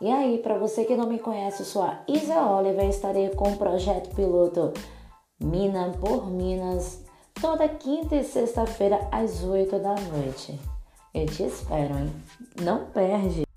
E aí, para você que não me conhece, eu sou a Isa Oliver e estarei com o projeto piloto Mina por Minas toda quinta e sexta-feira às 8 da noite. Eu te espero, hein? Não perde!